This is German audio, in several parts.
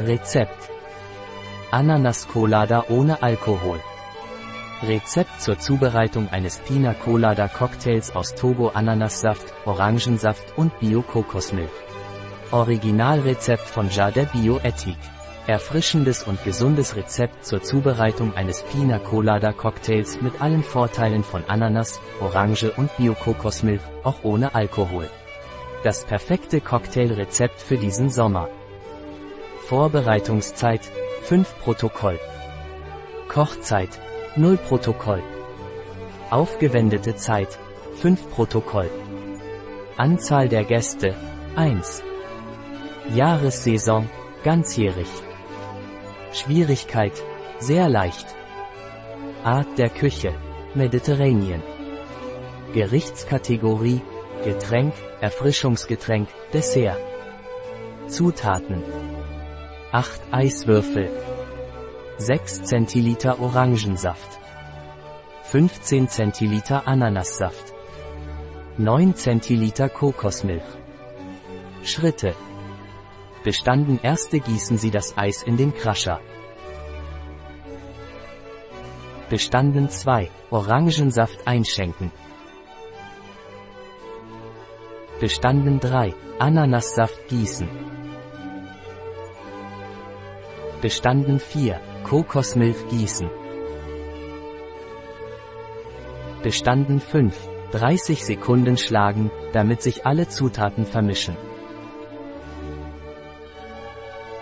Rezept. Ananas Colada ohne Alkohol. Rezept zur Zubereitung eines Pina Colada Cocktails aus Togo Ananassaft, Orangensaft und Bio-Kokosmilch. Originalrezept von Jade Bioethik. Erfrischendes und gesundes Rezept zur Zubereitung eines Pina Colada Cocktails mit allen Vorteilen von Ananas, Orange und Bio-Kokosmilch, auch ohne Alkohol. Das perfekte Cocktailrezept für diesen Sommer. Vorbereitungszeit 5 Protokoll. Kochzeit 0 Protokoll. Aufgewendete Zeit 5 Protokoll. Anzahl der Gäste 1. Jahressaison ganzjährig. Schwierigkeit sehr leicht. Art der Küche Mediterranean. Gerichtskategorie Getränk, Erfrischungsgetränk, Dessert. Zutaten 8 Eiswürfel 6 Zentiliter Orangensaft 15 Zentiliter Ananassaft 9 Zentiliter Kokosmilch Schritte Bestanden erste gießen Sie das Eis in den Crusher. Bestanden 2 Orangensaft einschenken. Bestanden 3 Ananassaft gießen. Bestanden 4. Kokosmilch gießen. Bestanden 5. 30 Sekunden schlagen, damit sich alle Zutaten vermischen.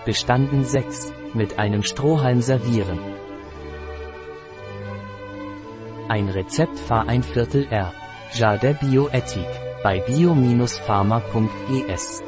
Bestanden 6. Mit einem Strohhalm servieren. Ein Rezept Fahr ein Viertel R. Jardin Bioethik. Bei bio-pharma.es